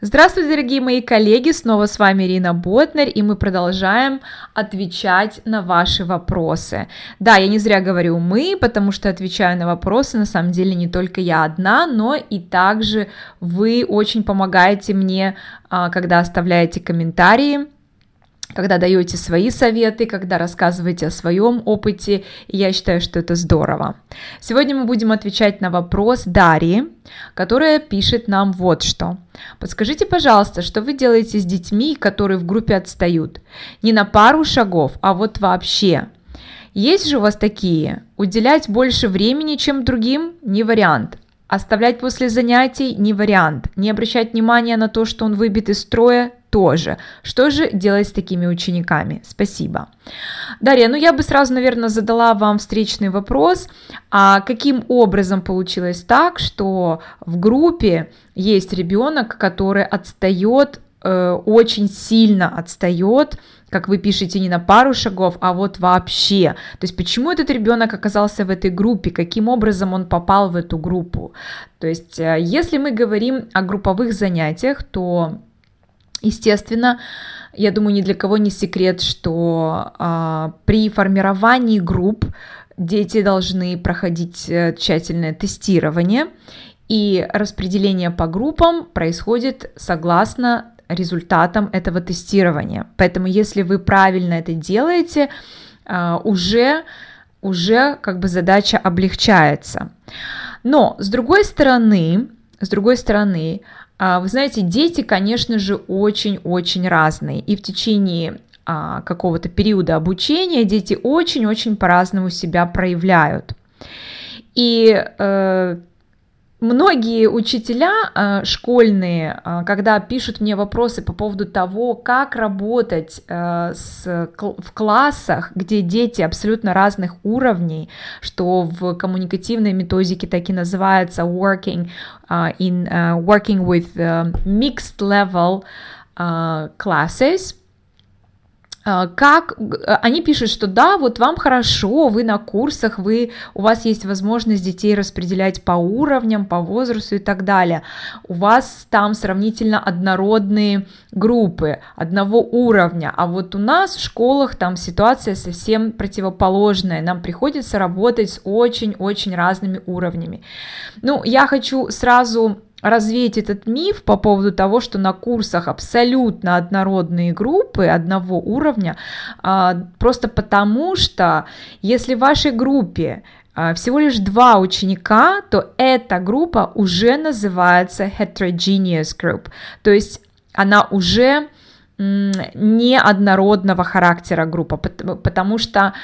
Здравствуйте, дорогие мои коллеги, снова с вами Ирина Ботнер, и мы продолжаем отвечать на ваши вопросы. Да, я не зря говорю «мы», потому что отвечаю на вопросы, на самом деле, не только я одна, но и также вы очень помогаете мне, а, когда оставляете комментарии, когда даете свои советы, когда рассказываете о своем опыте, я считаю, что это здорово. Сегодня мы будем отвечать на вопрос Дарьи, которая пишет нам вот что. Подскажите, пожалуйста, что вы делаете с детьми, которые в группе отстают? Не на пару шагов, а вот вообще. Есть же у вас такие? Уделять больше времени, чем другим? Не вариант. Оставлять после занятий не вариант. Не обращать внимания на то, что он выбит из строя тоже. Что же делать с такими учениками? Спасибо. Дарья, ну я бы сразу, наверное, задала вам встречный вопрос, а каким образом получилось так, что в группе есть ребенок, который отстает, э, очень сильно отстает, как вы пишете, не на пару шагов, а вот вообще. То есть почему этот ребенок оказался в этой группе, каким образом он попал в эту группу. То есть э, если мы говорим о групповых занятиях, то Естественно, я думаю, ни для кого не секрет, что а, при формировании групп дети должны проходить э, тщательное тестирование, и распределение по группам происходит согласно результатам этого тестирования. Поэтому, если вы правильно это делаете, а, уже, уже как бы задача облегчается. Но, с другой стороны, с другой стороны, вы знаете, дети, конечно же, очень-очень разные, и в течение а, какого-то периода обучения дети очень-очень по-разному себя проявляют. И э, Многие учителя э, школьные, э, когда пишут мне вопросы по поводу того, как работать э, с, в классах, где дети абсолютно разных уровней, что в коммуникативной методике так и называется working in working with mixed level classes, как они пишут, что да, вот вам хорошо, вы на курсах, вы, у вас есть возможность детей распределять по уровням, по возрасту и так далее. У вас там сравнительно однородные группы одного уровня, а вот у нас в школах там ситуация совсем противоположная, нам приходится работать с очень-очень разными уровнями. Ну, я хочу сразу развеять этот миф по поводу того, что на курсах абсолютно однородные группы одного уровня, а, просто потому что если в вашей группе а, всего лишь два ученика, то эта группа уже называется heterogeneous group, то есть она уже неоднородного характера группа, потому что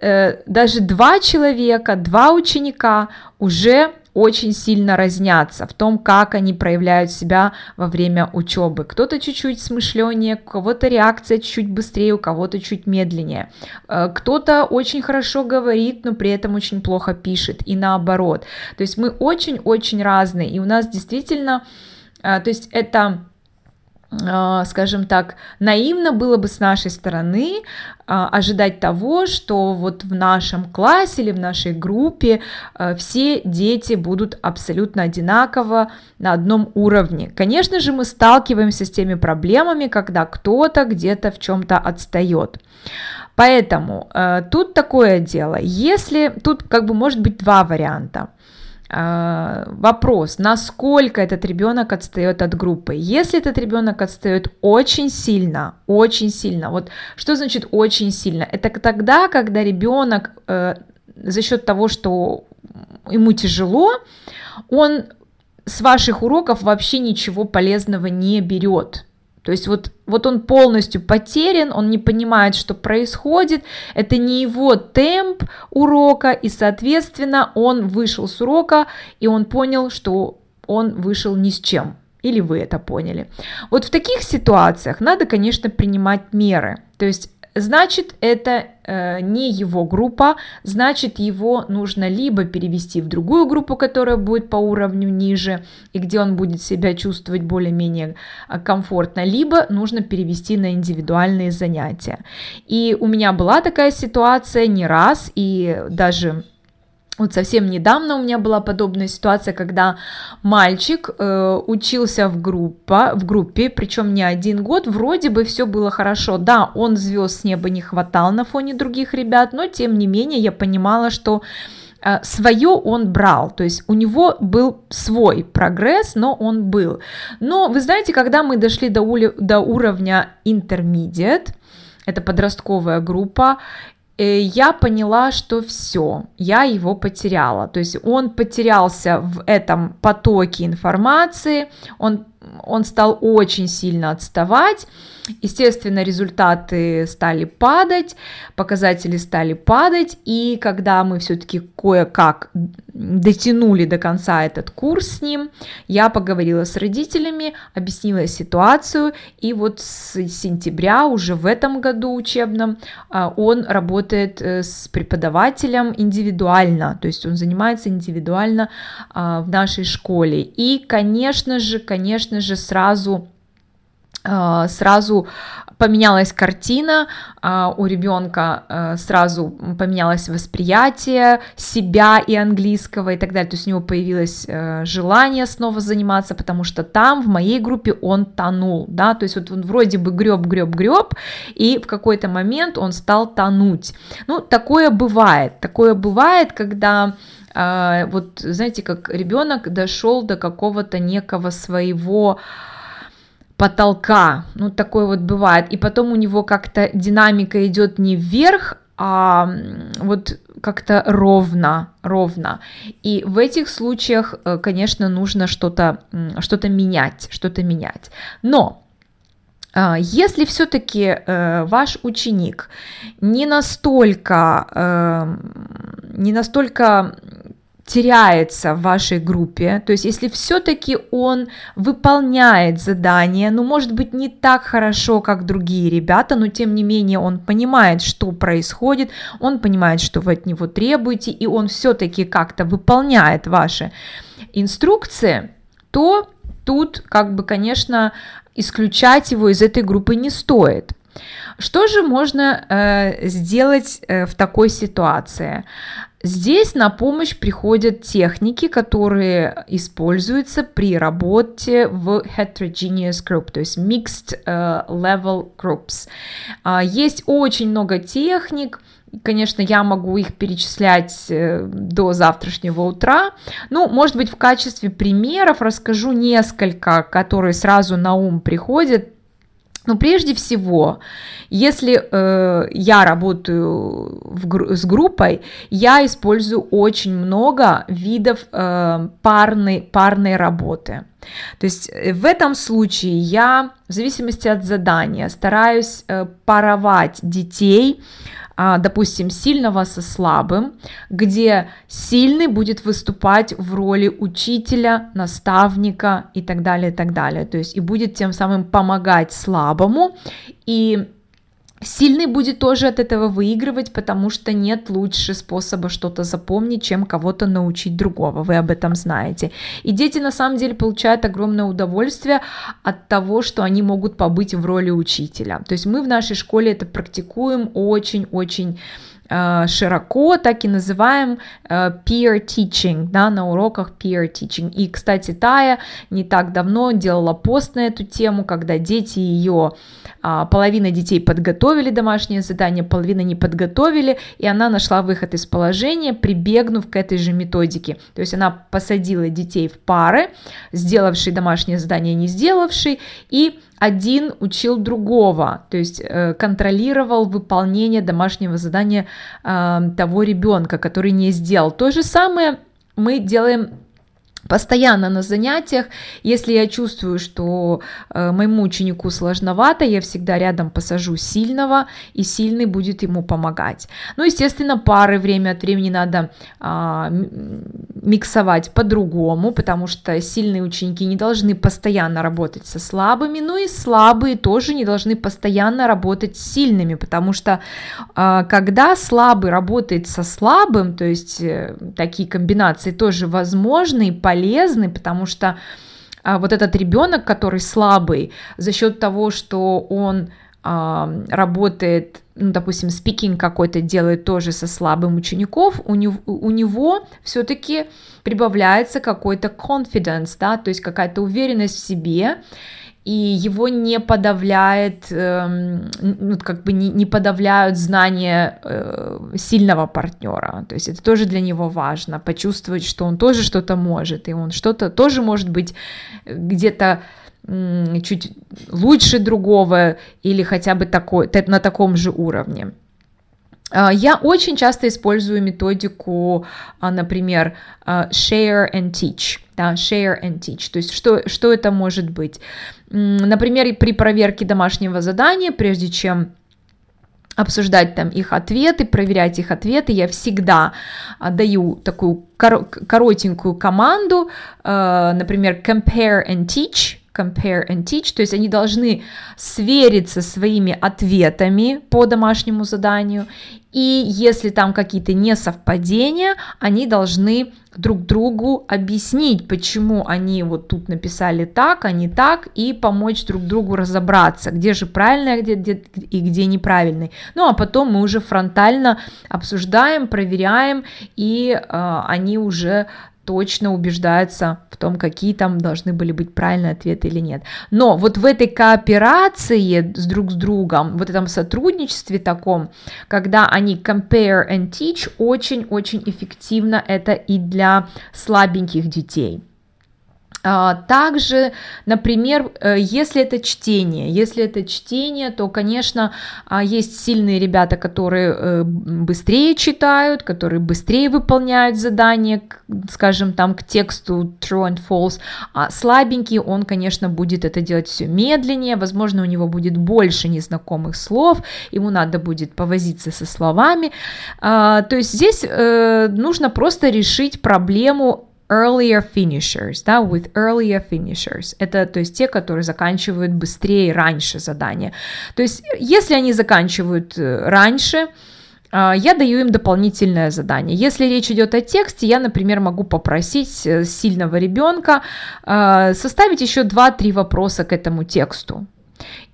э, даже два человека, два ученика уже очень сильно разнятся в том, как они проявляют себя во время учебы. Кто-то чуть-чуть смышленнее, у кого-то реакция чуть быстрее, у кого-то чуть медленнее. Э, кто-то очень хорошо говорит, но при этом очень плохо пишет, и наоборот. То есть мы очень-очень разные, и у нас действительно, э, то есть это скажем так, наивно было бы с нашей стороны а, ожидать того, что вот в нашем классе или в нашей группе а, все дети будут абсолютно одинаково на одном уровне. Конечно же, мы сталкиваемся с теми проблемами, когда кто-то где-то в чем-то отстает. Поэтому тут такое дело. Если тут как бы может быть два варианта. А, вопрос, насколько этот ребенок отстает от группы. Если этот ребенок отстает очень сильно, очень сильно, вот что значит очень сильно? Это тогда, когда ребенок э, за счет того, что ему тяжело, он с ваших уроков вообще ничего полезного не берет. То есть вот, вот он полностью потерян, он не понимает, что происходит, это не его темп урока, и, соответственно, он вышел с урока, и он понял, что он вышел ни с чем. Или вы это поняли. Вот в таких ситуациях надо, конечно, принимать меры. То есть значит это э, не его группа, значит его нужно либо перевести в другую группу, которая будет по уровню ниже и где он будет себя чувствовать более-менее э, комфортно, либо нужно перевести на индивидуальные занятия. И у меня была такая ситуация не раз, и даже вот совсем недавно у меня была подобная ситуация, когда мальчик э, учился в, группа, в группе, причем не один год, вроде бы все было хорошо. Да, он звезд с неба не хватал на фоне других ребят, но тем не менее я понимала, что э, свое он брал, то есть у него был свой прогресс, но он был. Но вы знаете, когда мы дошли до, ули, до уровня intermediate, это подростковая группа, я поняла, что все, я его потеряла. То есть он потерялся в этом потоке информации, он он стал очень сильно отставать. Естественно, результаты стали падать, показатели стали падать, и когда мы все-таки кое-как дотянули до конца этот курс с ним, я поговорила с родителями, объяснила ситуацию, и вот с сентября уже в этом году учебном а, он работает э, с преподавателем индивидуально, то есть он занимается индивидуально а, в нашей школе. И, конечно же, конечно же, сразу сразу поменялась картина, а, у ребенка а, сразу поменялось восприятие себя и английского и так далее, то есть у него появилось э, желание снова заниматься, потому что там в моей группе он тонул, да, то есть вот он вроде бы греб, греб, греб, и в какой-то момент он стал тонуть. Ну, такое бывает, такое бывает, когда а, вот знаете, как ребенок дошел до какого-то некого своего потолка, ну такое вот бывает, и потом у него как-то динамика идет не вверх, а вот как-то ровно, ровно. И в этих случаях, э, конечно, нужно что-то что менять, что-то менять. Но а, если все-таки э, ваш ученик не настолько, э, не настолько теряется в вашей группе, то есть если все-таки он выполняет задание, ну, может быть, не так хорошо, как другие ребята, но тем не менее он понимает, что происходит, он понимает, что вы от него требуете, и он все-таки как-то выполняет ваши инструкции, то тут, как бы, конечно, исключать его из этой группы не стоит. Что же можно э, сделать э, в такой ситуации? Здесь на помощь приходят техники, которые используются при работе в heterogeneous group, то есть mixed uh, level groups. Uh, есть очень много техник, Конечно, я могу их перечислять э, до завтрашнего утра. Ну, может быть, в качестве примеров расскажу несколько, которые сразу на ум приходят но прежде всего, если э, я работаю в, с группой, я использую очень много видов э, парной, парной работы. То есть э, в этом случае я, в зависимости от задания, стараюсь э, паровать детей допустим, сильного со слабым, где сильный будет выступать в роли учителя, наставника и так далее, и так далее. То есть и будет тем самым помогать слабому и Сильный будет тоже от этого выигрывать, потому что нет лучше способа что-то запомнить, чем кого-то научить другого. Вы об этом знаете. И дети на самом деле получают огромное удовольствие от того, что они могут побыть в роли учителя. То есть мы в нашей школе это практикуем очень-очень широко, так и называем э, peer teaching, да, на уроках peer teaching. И, кстати, Тая не так давно делала пост на эту тему, когда дети ее, а, половина детей подготовили домашнее задание, половина не подготовили, и она нашла выход из положения, прибегнув к этой же методике. То есть она посадила детей в пары, сделавший домашнее задание, не сделавший, и один учил другого, то есть э, контролировал выполнение домашнего задания э, того ребенка, который не сделал. То же самое мы делаем постоянно на занятиях. Если я чувствую, что э, моему ученику сложновато, я всегда рядом посажу сильного, и сильный будет ему помогать. Ну, естественно, пары время от времени надо э, миксовать по-другому, потому что сильные ученики не должны постоянно работать со слабыми, ну и слабые тоже не должны постоянно работать с сильными, потому что э, когда слабый работает со слабым, то есть э, такие комбинации тоже возможны и полезны, потому что а, вот этот ребенок, который слабый, за счет того, что он э, работает, ну, допустим, speaking какой-то делает тоже со слабым учеников, у него, у него все-таки прибавляется какой-то confidence, да, то есть какая-то уверенность в себе, и его не подавляет, э, ну, как бы не, не подавляют знания э, сильного партнера. То есть это тоже для него важно, почувствовать, что он тоже что-то может, и он что-то тоже может быть где-то чуть лучше другого или хотя бы такой, на таком же уровне. А, я очень часто использую методику, а, например, а, share and teach, share and teach, то есть что, что это может быть? Например, при проверке домашнего задания, прежде чем обсуждать там их ответы, проверять их ответы, я всегда даю такую коротенькую команду, например, compare and teach, compare and teach, то есть они должны свериться своими ответами по домашнему заданию, и если там какие-то несовпадения, они должны друг другу объяснить, почему они вот тут написали так, а не так, и помочь друг другу разобраться, где же правильно, а где, где, и где неправильный. Ну а потом мы уже фронтально обсуждаем, проверяем, и э, они уже точно убеждается в том, какие там должны были быть правильные ответы или нет. Но вот в этой кооперации с друг с другом, вот этом сотрудничестве таком, когда они compare and teach, очень-очень эффективно это и для слабеньких детей. А, также, например, э, если это чтение, если это чтение, то, конечно, а, есть сильные ребята, которые э, быстрее читают, которые быстрее выполняют задания, скажем, там к тексту true and false, а слабенький, он, конечно, будет это делать все медленнее, возможно, у него будет больше незнакомых слов, ему надо будет повозиться со словами, а, то есть здесь э, нужно просто решить проблему earlier finishers, да, with earlier finishers. Это, то есть, те, которые заканчивают быстрее, раньше задания. То есть, если они заканчивают э, раньше, а, я даю им дополнительное задание. Если речь идет о тексте, я, например, могу попросить э, сильного ребенка а, составить еще 2-3 вопроса к этому тексту.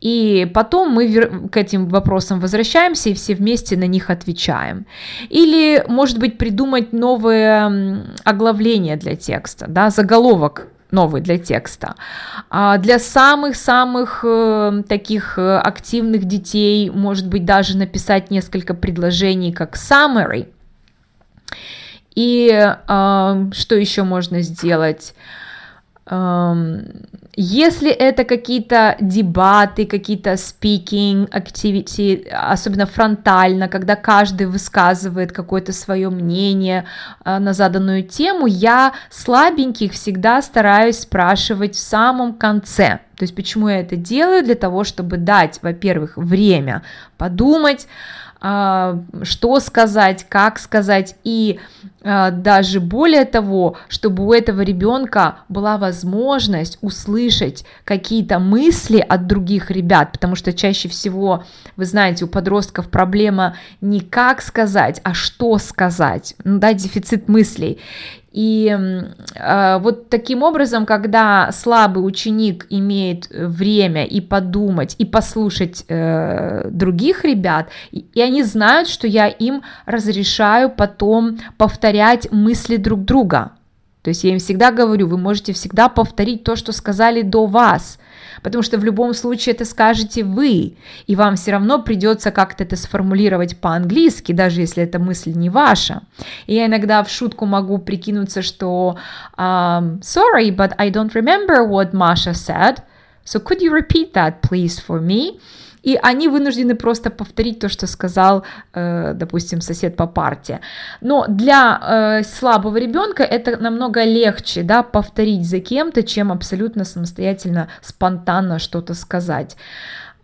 И потом мы к этим вопросам возвращаемся и все вместе на них отвечаем. Или, может быть, придумать новое оглавление для текста, да, заголовок новый для текста. А для самых-самых э, таких э, активных детей, может быть, даже написать несколько предложений как summary. И э, что еще можно сделать? Если это какие-то дебаты, какие-то speaking activity, особенно фронтально, когда каждый высказывает какое-то свое мнение а, на заданную тему, я слабеньких всегда стараюсь спрашивать в самом конце. То есть почему я это делаю? Для того, чтобы дать, во-первых, время подумать, что сказать, как сказать, и а, даже более того, чтобы у этого ребенка была возможность услышать какие-то мысли от других ребят, потому что чаще всего, вы знаете, у подростков проблема не как сказать, а что сказать, ну, да, дефицит мыслей. И э, вот таким образом, когда слабый ученик имеет время и подумать, и послушать э, других ребят, и, и они знают, что я им разрешаю потом повторять мысли друг друга. То есть я им всегда говорю, вы можете всегда повторить то, что сказали до вас, потому что в любом случае это скажете вы, и вам все равно придется как-то это сформулировать по-английски, даже если эта мысль не ваша. И я иногда в шутку могу прикинуться, что um, sorry, but I don't remember what Masha said, so could you repeat that please for me? И они вынуждены просто повторить то, что сказал, э, допустим, сосед по парте. Но для э, слабого ребенка это намного легче, да, повторить за кем-то, чем абсолютно самостоятельно, спонтанно что-то сказать.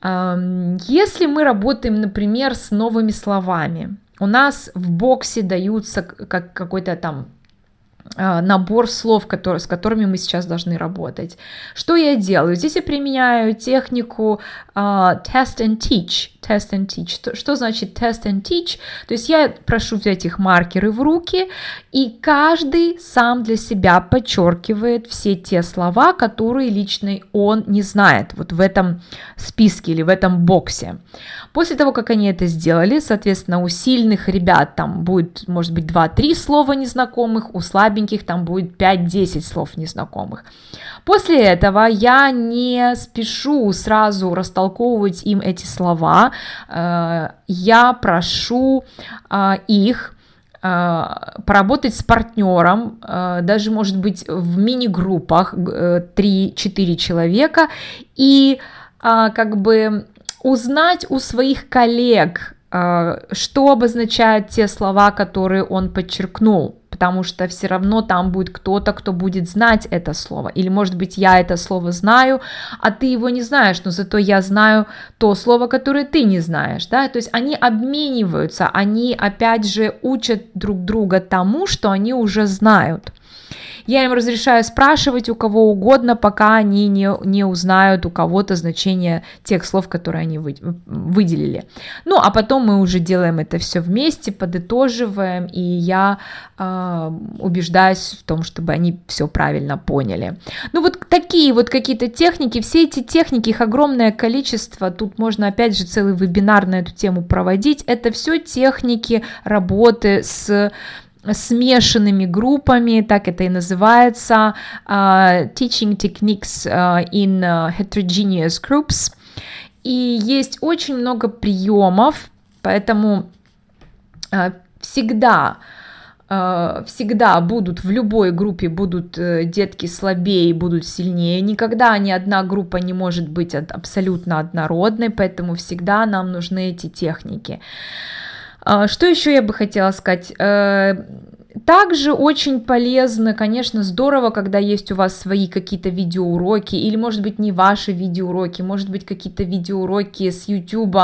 Если мы работаем, например, с новыми словами, у нас в боксе даются как какой-то там набор слов, которые, с которыми мы сейчас должны работать. Что я делаю? Здесь я применяю технику uh, test and teach. Test and teach. Что, что значит test and teach? То есть я прошу взять их маркеры в руки, и каждый сам для себя подчеркивает все те слова, которые лично он не знает вот в этом списке или в этом боксе. После того, как они это сделали, соответственно, у сильных ребят там будет, может быть, 2-3 слова незнакомых, у слабеньких там будет 5-10 слов незнакомых. После этого я не спешу сразу растолковывать им эти слова, э, я прошу э, их э, поработать с партнером, даже, может быть, в мини-группах 3-4 человека, и как бы узнать у своих коллег, что обозначают те слова, которые он подчеркнул, потому что все равно там будет кто-то, кто будет знать это слово. Или, может быть, я это слово знаю, а ты его не знаешь, но зато я знаю то слово, которое ты не знаешь, да, то есть они обмениваются, они, опять же, учат друг друга тому, что они уже знают. Я им разрешаю спрашивать у кого угодно, пока они не, не узнают у кого-то значение тех слов, которые они вы, выделили. Ну, а потом мы уже делаем это все вместе, подытоживаем, и я э, убеждаюсь в том, чтобы они все правильно поняли. Ну, вот такие вот какие-то техники, все эти техники, их огромное количество, тут можно опять же целый вебинар на эту тему проводить, это все техники работы с смешанными группами, так это и называется, uh, Teaching Techniques uh, in uh, Heterogeneous Groups. И есть очень много приемов, поэтому uh, всегда всегда будут в любой группе будут э, детки слабее, будут сильнее. Никогда ни одна группа не может быть абсолютно однородной, поэтому всегда нам нужны эти техники. А, что еще я бы хотела сказать? Э, также очень полезно, конечно, здорово, когда есть у вас свои какие-то видеоуроки, или, может быть, не ваши видеоуроки, может быть, какие-то видеоуроки с YouTube,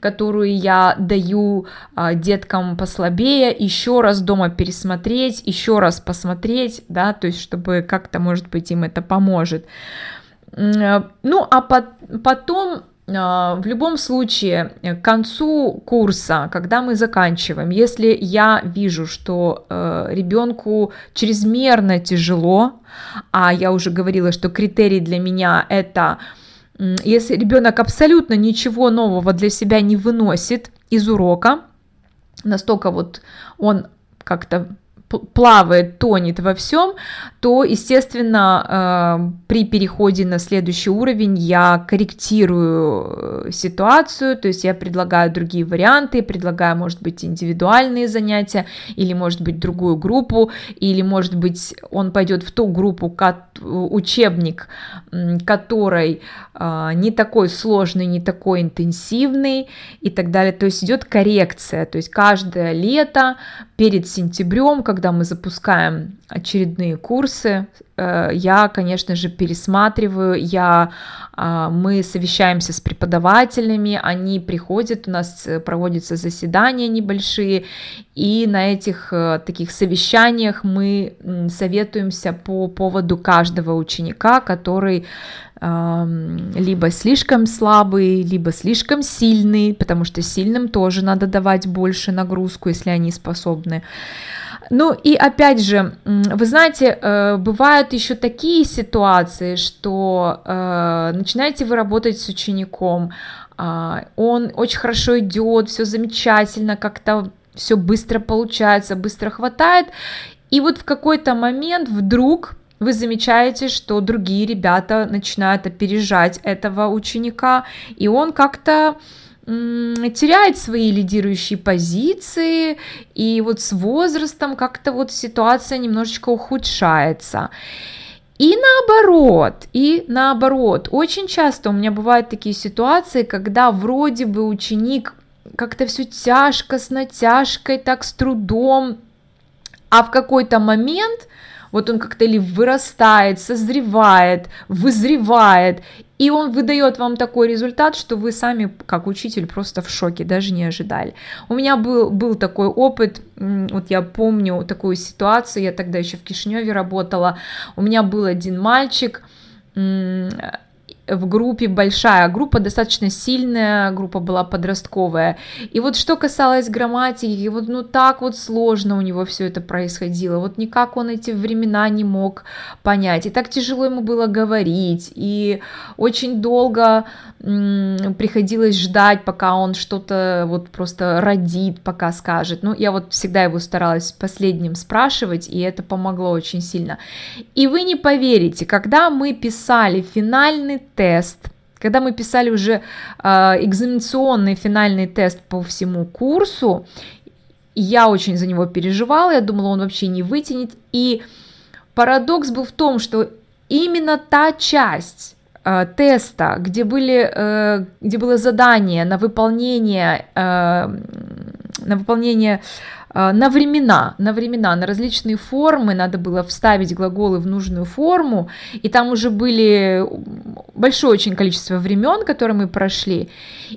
которые я даю а, деткам послабее, еще раз дома пересмотреть, еще раз посмотреть, да, то есть, чтобы как-то, может быть, им это поможет. Э, ну, а потом а, в любом случае, к концу курса, когда мы заканчиваем, если я вижу, что э, ребенку чрезмерно тяжело, а я уже говорила, что критерий для меня это если ребенок абсолютно ничего нового для себя не выносит из урока, настолько вот он как-то плавает, тонет во всем, то, естественно, э, при переходе на следующий уровень я корректирую э, ситуацию, то есть я предлагаю другие варианты, предлагаю, может быть, индивидуальные занятия, или, может быть, другую группу, или, может быть, он пойдет в ту группу, учебник, который э, не такой сложный, не такой интенсивный и так далее. То есть идет коррекция, то есть каждое лето перед сентябрем, когда мы запускаем очередные курсы, э, я, конечно же, пересматриваю, я, а, мы совещаемся с преподавателями, они приходят, у нас э, проводятся заседания небольшие, и на этих э, таких совещаниях мы советуемся по поводу каждого ученика, который либо слишком слабый, либо слишком сильный, потому что сильным тоже надо давать больше нагрузку, если они способны. Ну и опять же, вы знаете, э, бывают еще такие ситуации, что э, начинаете вы работать с учеником, а, он очень хорошо идет, все замечательно, как-то все быстро получается, быстро хватает, и вот в какой-то момент вдруг вы замечаете, что другие ребята начинают опережать этого ученика, и он как-то теряет свои лидирующие позиции, и вот с возрастом как-то вот ситуация немножечко ухудшается. И наоборот, и наоборот, очень часто у меня бывают такие ситуации, когда вроде бы ученик как-то все тяжко, с натяжкой, так с трудом, а в какой-то момент вот он как-то или вырастает, созревает, вызревает, И он выдает вам такой результат, что вы сами, как учитель, просто в шоке, даже не ожидали. У меня был, был такой опыт, вот я помню такую ситуацию, я тогда еще в Кишиневе работала, у меня был один мальчик, в группе большая, группа достаточно сильная, группа была подростковая. И вот что касалось грамматики, вот ну так вот сложно у него все это происходило, вот никак он эти времена не мог понять, и так тяжело ему было говорить, и очень долго приходилось ждать, пока он что-то вот просто родит, пока скажет. Ну, я вот всегда его старалась последним спрашивать, и это помогло очень сильно. И вы не поверите, когда мы писали финальный тест, когда мы писали уже э, экзаменационный финальный тест по всему курсу, я очень за него переживала, я думала, он вообще не вытянет. И парадокс был в том, что именно та часть э, теста, где, были, э, где было задание на выполнение, э, на выполнение а, на времена, на времена, на различные формы, надо было вставить глаголы в нужную форму, и там уже были большое очень количество времен, которые мы прошли.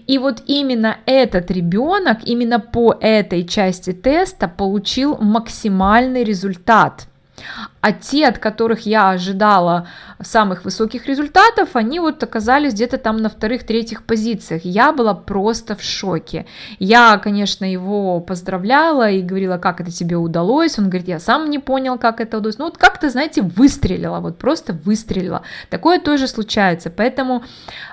И вот именно этот ребенок, именно по этой части теста получил максимальный результат – а те, от которых я ожидала самых высоких результатов, они вот оказались где-то там на вторых-третьих позициях. Я была просто в шоке. Я, конечно, его поздравляла и говорила, как это тебе удалось. Он говорит, я сам не понял, как это удалось. Ну вот как-то, знаете, выстрелила, вот просто выстрелила. Такое тоже случается. Поэтому,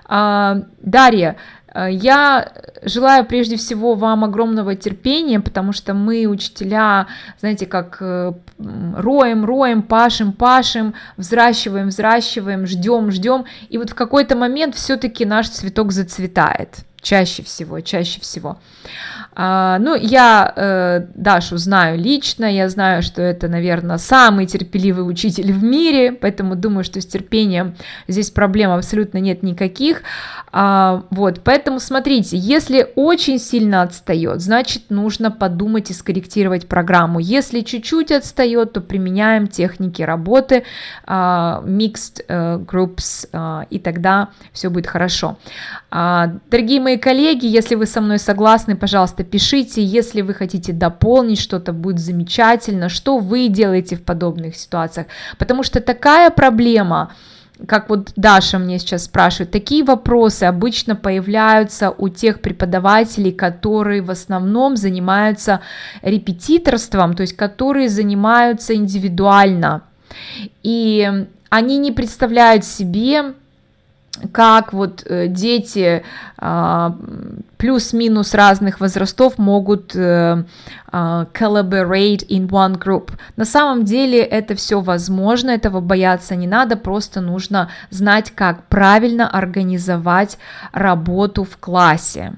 э, Дарья, я желаю прежде всего вам огромного терпения, потому что мы, учителя, знаете, как э, роем, роем, пашем, пашем, взращиваем, взращиваем, ждем, ждем, и вот в какой-то момент все-таки наш цветок зацветает. Чаще всего, чаще всего. А, ну, я э, Дашу знаю лично, я знаю, что это, наверное, самый терпеливый учитель в мире, поэтому думаю, что с терпением здесь проблем абсолютно нет никаких. А, вот, поэтому смотрите, если очень сильно отстает, значит, нужно подумать и скорректировать программу. Если чуть-чуть отстает, то применяем техники работы, а, mixed э, groups, а, и тогда все будет хорошо. А, дорогие мои коллеги, если вы со мной согласны, пожалуйста, пишите, если вы хотите дополнить что-то, будет замечательно, что вы делаете в подобных ситуациях, потому что такая проблема, как вот Даша мне сейчас спрашивает, такие вопросы обычно появляются у тех преподавателей, которые в основном занимаются репетиторством, то есть которые занимаются индивидуально. И они не представляют себе, как вот э, дети а, плюс-минус разных возрастов могут э, а, collaborate in one group. На самом деле это все возможно, этого бояться не надо, просто нужно знать, как правильно организовать работу в классе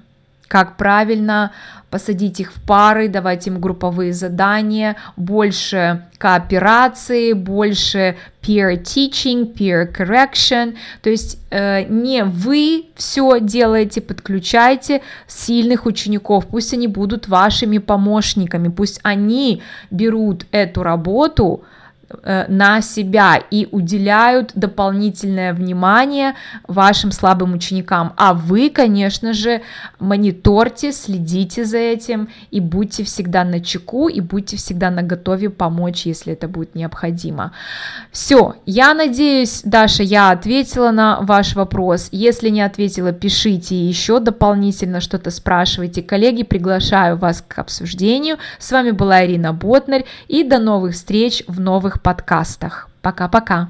как правильно посадить их в пары, давать им групповые задания, больше кооперации, больше peer teaching, peer correction, то есть э, не вы все делаете, подключайте сильных учеников, пусть они будут вашими помощниками, пусть они берут эту работу, на себя и уделяют дополнительное внимание вашим слабым ученикам. А вы, конечно же, мониторьте, следите за этим и будьте всегда на чеку и будьте всегда на готове помочь, если это будет необходимо. Все, я надеюсь, Даша, я ответила на ваш вопрос. Если не ответила, пишите еще дополнительно что-то спрашивайте. Коллеги, приглашаю вас к обсуждению. С вами была Ирина Ботнер и до новых встреч в новых подкастах. Пока-пока.